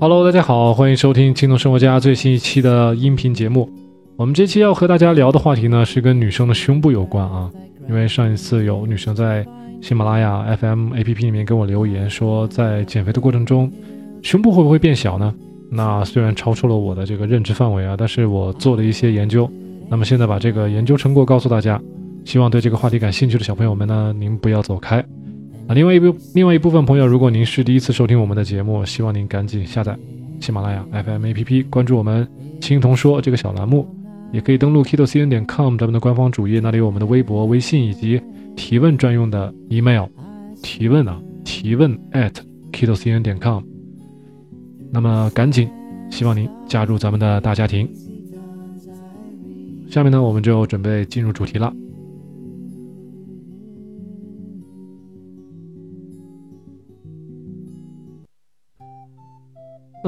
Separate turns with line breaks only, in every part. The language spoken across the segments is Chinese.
Hello，大家好，欢迎收听轻松生活家最新一期的音频节目。我们这期要和大家聊的话题呢，是跟女生的胸部有关啊。因为上一次有女生在喜马拉雅 FM APP 里面给我留言说，在减肥的过程中，胸部会不会变小呢？那虽然超出了我的这个认知范围啊，但是我做了一些研究，那么现在把这个研究成果告诉大家，希望对这个话题感兴趣的小朋友们呢，您不要走开。啊，另外一部另外一部分朋友，如果您是第一次收听我们的节目，希望您赶紧下载喜马拉雅 FM APP，关注我们“青铜说”这个小栏目，也可以登录 kido.cn 点 com 咱们的官方主页，那里有我们的微博、微信以及提问专用的 email，提问啊，提问 at kido.cn 点 com。那么赶紧，希望您加入咱们的大家庭。下面呢，我们就准备进入主题了。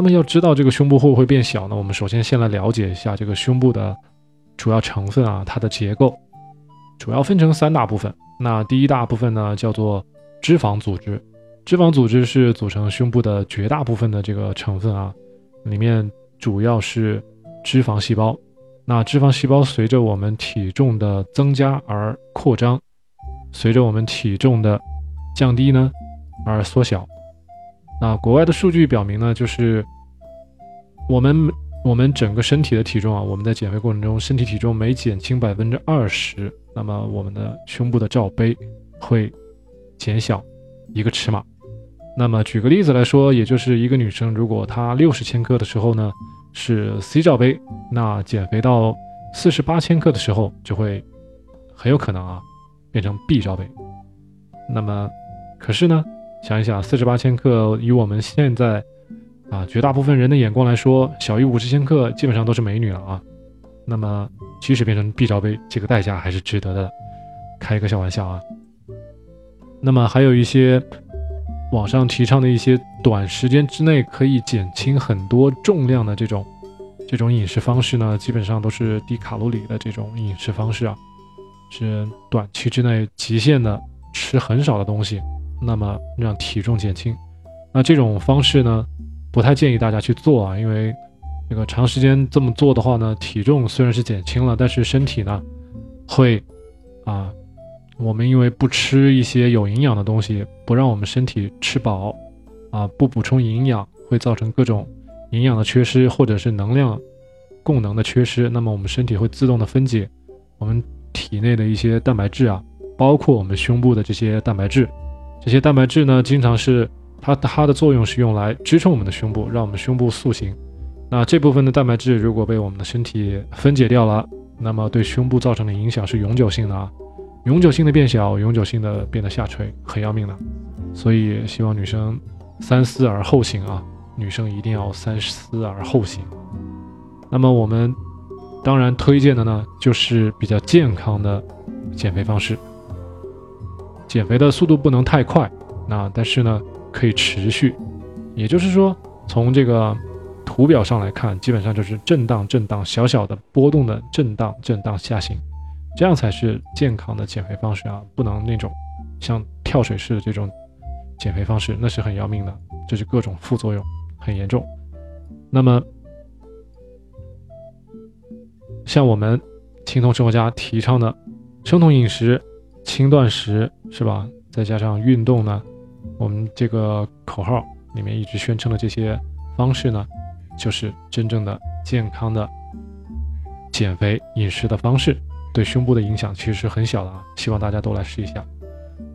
那么要知道这个胸部会不会变小呢？我们首先先来了解一下这个胸部的主要成分啊，它的结构主要分成三大部分。那第一大部分呢叫做脂肪组织，脂肪组织是组成胸部的绝大部分的这个成分啊，里面主要是脂肪细胞。那脂肪细胞随着我们体重的增加而扩张，随着我们体重的降低呢而缩小。那国外的数据表明呢，就是我们我们整个身体的体重啊，我们在减肥过程中，身体体重每减轻百分之二十，那么我们的胸部的罩杯会减小一个尺码。那么举个例子来说，也就是一个女生如果她六十千克的时候呢是 C 罩杯，那减肥到四十八千克的时候就会很有可能啊变成 B 罩杯。那么可是呢？想一想，四十八千克，以我们现在啊绝大部分人的眼光来说，小于五十千克基本上都是美女了啊。那么，即使变成 B 罩杯，这个代价还是值得的。开一个小玩笑啊。那么，还有一些网上提倡的一些短时间之内可以减轻很多重量的这种这种饮食方式呢，基本上都是低卡路里的这种饮食方式啊，是短期之内极限的吃很少的东西。那么让体重减轻，那这种方式呢，不太建议大家去做啊，因为这个长时间这么做的话呢，体重虽然是减轻了，但是身体呢，会啊，我们因为不吃一些有营养的东西，不让我们身体吃饱啊，不补充营养，会造成各种营养的缺失或者是能量供能的缺失，那么我们身体会自动的分解我们体内的一些蛋白质啊，包括我们胸部的这些蛋白质。这些蛋白质呢，经常是它它的作用是用来支撑我们的胸部，让我们胸部塑形。那这部分的蛋白质如果被我们的身体分解掉了，那么对胸部造成的影响是永久性的啊，永久性的变小，永久性的变得下垂，很要命的。所以希望女生三思而后行啊，女生一定要三思而后行。那么我们当然推荐的呢，就是比较健康的减肥方式。减肥的速度不能太快，那但是呢可以持续，也就是说从这个图表上来看，基本上就是震荡震荡小小的波动的震荡震荡下行，这样才是健康的减肥方式啊，不能那种像跳水式的这种减肥方式，那是很要命的，这是各种副作用很严重。那么像我们青铜生活家提倡的生酮饮食。轻断食是吧？再加上运动呢，我们这个口号里面一直宣称的这些方式呢，就是真正的健康的减肥饮食的方式，对胸部的影响其实是很小的啊。希望大家都来试一下。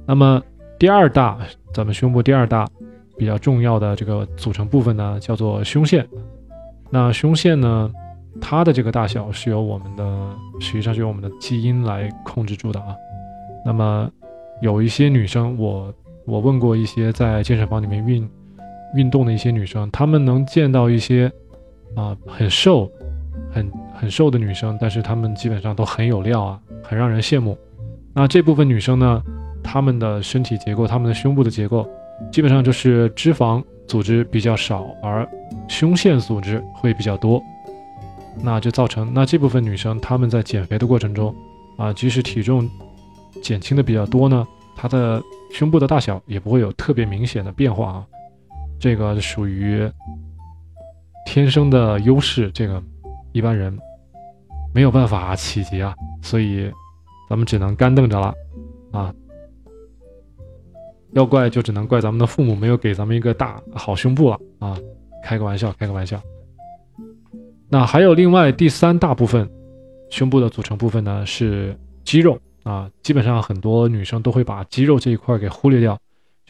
那么第二大，咱们胸部第二大比较重要的这个组成部分呢，叫做胸腺。那胸腺呢，它的这个大小是由我们的，实际上是由我们的基因来控制住的啊。那么，有一些女生，我我问过一些在健身房里面运运动的一些女生，她们能见到一些啊很瘦、很很瘦的女生，但是她们基本上都很有料啊，很让人羡慕。那这部分女生呢，她们的身体结构、她们的胸部的结构，基本上就是脂肪组织比较少，而胸腺组织会比较多，那就造成那这部分女生她们在减肥的过程中啊，即使体重减轻的比较多呢，它的胸部的大小也不会有特别明显的变化啊，这个属于天生的优势，这个一般人没有办法企及啊，所以咱们只能干瞪着了啊。要怪就只能怪咱们的父母没有给咱们一个大好胸部了啊！开个玩笑，开个玩笑。那还有另外第三大部分，胸部的组成部分呢是肌肉啊。基本上很多女生都会把肌肉这一块给忽略掉。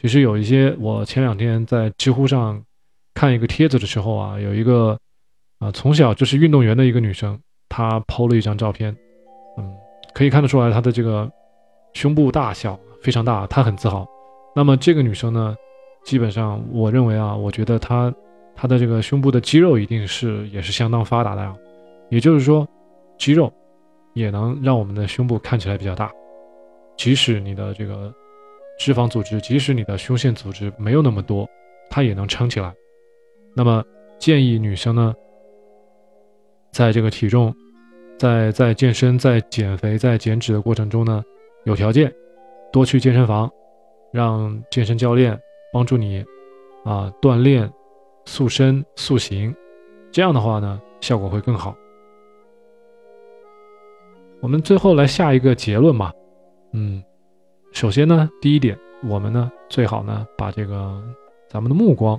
其实有一些，我前两天在知乎上看一个帖子的时候啊，有一个啊从小就是运动员的一个女生，她抛了一张照片，嗯，可以看得出来她的这个胸部大小非常大，她很自豪。那么这个女生呢，基本上我认为啊，我觉得她她的这个胸部的肌肉一定是也是相当发达的呀。也就是说，肌肉也能让我们的胸部看起来比较大，即使你的这个脂肪组织，即使你的胸腺组织没有那么多，它也能撑起来。那么建议女生呢，在这个体重，在在健身、在减肥、在减脂的过程中呢，有条件多去健身房。让健身教练帮助你啊锻炼塑身塑形，这样的话呢效果会更好。我们最后来下一个结论吧。嗯，首先呢，第一点，我们呢最好呢把这个咱们的目光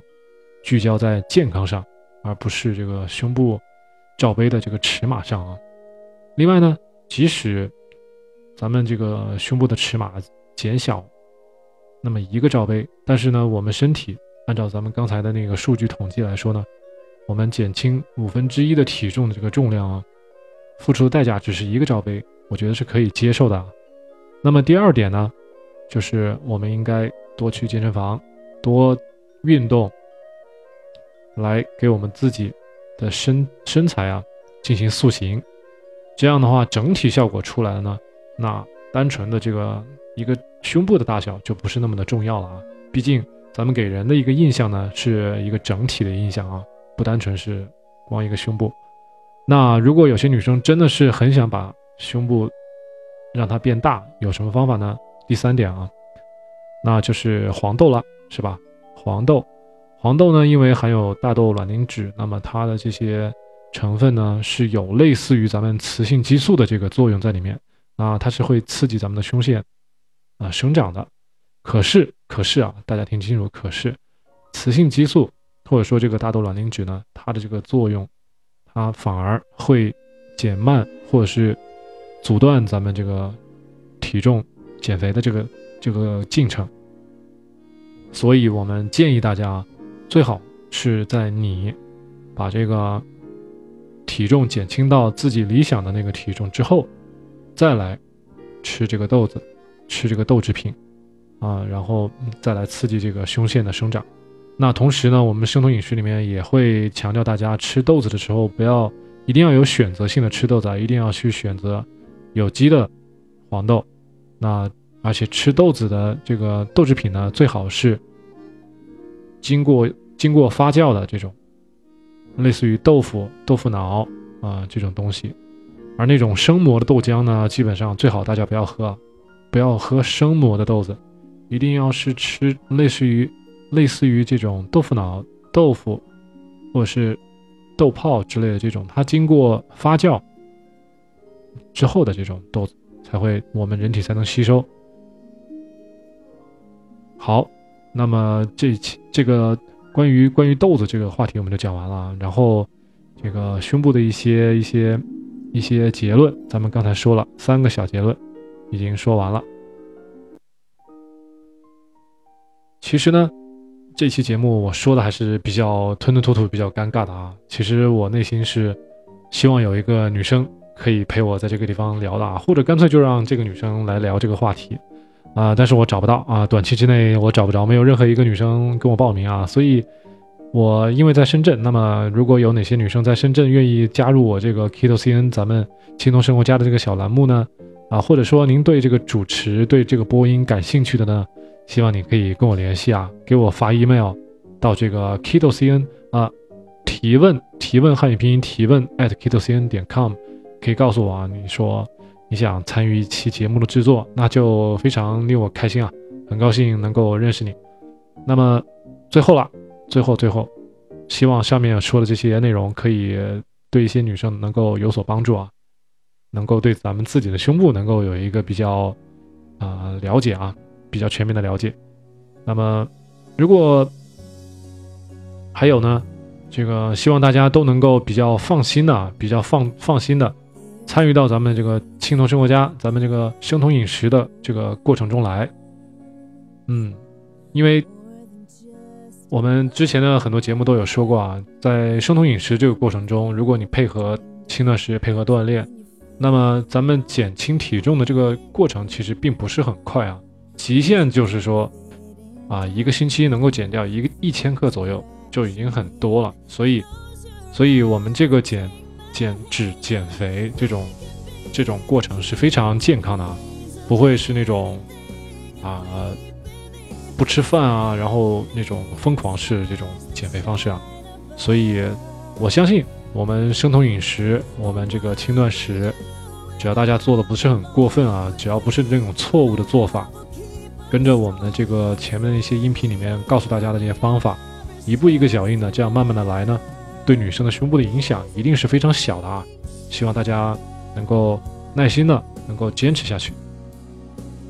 聚焦在健康上，而不是这个胸部罩杯的这个尺码上啊。另外呢，即使咱们这个胸部的尺码减小。那么一个罩杯，但是呢，我们身体按照咱们刚才的那个数据统计来说呢，我们减轻五分之一的体重的这个重量啊，付出的代价只是一个罩杯，我觉得是可以接受的。那么第二点呢，就是我们应该多去健身房，多运动，来给我们自己的身身材啊进行塑形，这样的话整体效果出来了呢，那单纯的这个一个。胸部的大小就不是那么的重要了啊，毕竟咱们给人的一个印象呢，是一个整体的印象啊，不单纯是光一个胸部。那如果有些女生真的是很想把胸部让它变大，有什么方法呢？第三点啊，那就是黄豆了，是吧？黄豆，黄豆呢，因为含有大豆卵磷脂，那么它的这些成分呢，是有类似于咱们雌性激素的这个作用在里面啊，它是会刺激咱们的胸腺。啊，生长的，可是，可是啊，大家听清楚，可是，雌性激素或者说这个大豆卵磷脂呢，它的这个作用，它反而会减慢或者是阻断咱们这个体重减肥的这个这个进程。所以我们建议大家，最好是在你把这个体重减轻到自己理想的那个体重之后，再来吃这个豆子。吃这个豆制品，啊，然后再来刺激这个胸腺的生长。那同时呢，我们生酮饮食里面也会强调大家吃豆子的时候，不要一定要有选择性的吃豆子，啊，一定要去选择有机的黄豆。那而且吃豆子的这个豆制品呢，最好是经过经过发酵的这种，类似于豆腐、豆腐脑啊这种东西。而那种生磨的豆浆呢，基本上最好大家不要喝。不要喝生磨的豆子，一定要是吃类似于类似于这种豆腐脑、豆腐，或者是豆泡之类的这种，它经过发酵之后的这种豆子，才会我们人体才能吸收。好，那么这期这个关于关于豆子这个话题我们就讲完了，然后这个胸部的一些一些一些结论，咱们刚才说了三个小结论。已经说完了。其实呢，这期节目我说的还是比较吞吞吐吐、比较尴尬的啊。其实我内心是希望有一个女生可以陪我在这个地方聊的啊，或者干脆就让这个女生来聊这个话题啊。但是我找不到啊，短期之内我找不着，没有任何一个女生跟我报名啊。所以，我因为在深圳，那么如果有哪些女生在深圳愿意加入我这个 Keto CN 咱们轻松生活家的这个小栏目呢？啊，或者说您对这个主持、对这个播音感兴趣的呢，希望你可以跟我联系啊，给我发 email 到这个 kitocn 啊，提问提问汉语拼音提问 at kitocn 点 com，可以告诉我啊，你说你想参与一期节目的制作，那就非常令我开心啊，很高兴能够认识你。那么最后了，最后最后，希望上面说的这些内容可以对一些女生能够有所帮助啊，能够对咱们自己的胸部能够有一个比较啊了解啊，比较全面的了解。那么，如果还有呢，这个希望大家都能够比较放心的、比较放放心的参与到咱们这个青铜生活家、咱们这个生酮饮食的这个过程中来。嗯，因为。我们之前的很多节目都有说过啊，在生酮饮食这个过程中，如果你配合轻断食、配合锻炼，那么咱们减轻体重的这个过程其实并不是很快啊，极限就是说，啊一个星期能够减掉一个一千克左右就已经很多了。所以，所以我们这个减减脂、减肥这种这种过程是非常健康的啊，不会是那种啊。不吃饭啊，然后那种疯狂式这种减肥方式啊，所以我相信我们生酮饮食，我们这个轻断食，只要大家做的不是很过分啊，只要不是那种错误的做法，跟着我们的这个前面的一些音频里面告诉大家的这些方法，一步一个脚印的这样慢慢的来呢，对女生的胸部的影响一定是非常小的啊，希望大家能够耐心的能够坚持下去。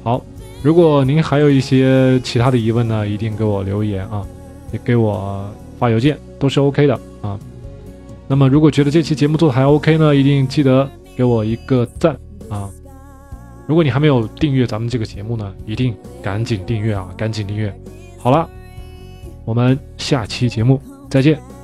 好。如果您还有一些其他的疑问呢，一定给我留言啊，也给我发邮件，都是 OK 的啊。那么，如果觉得这期节目做的还 OK 呢，一定记得给我一个赞啊。如果你还没有订阅咱们这个节目呢，一定赶紧订阅啊，赶紧订阅。好了，我们下期节目再见。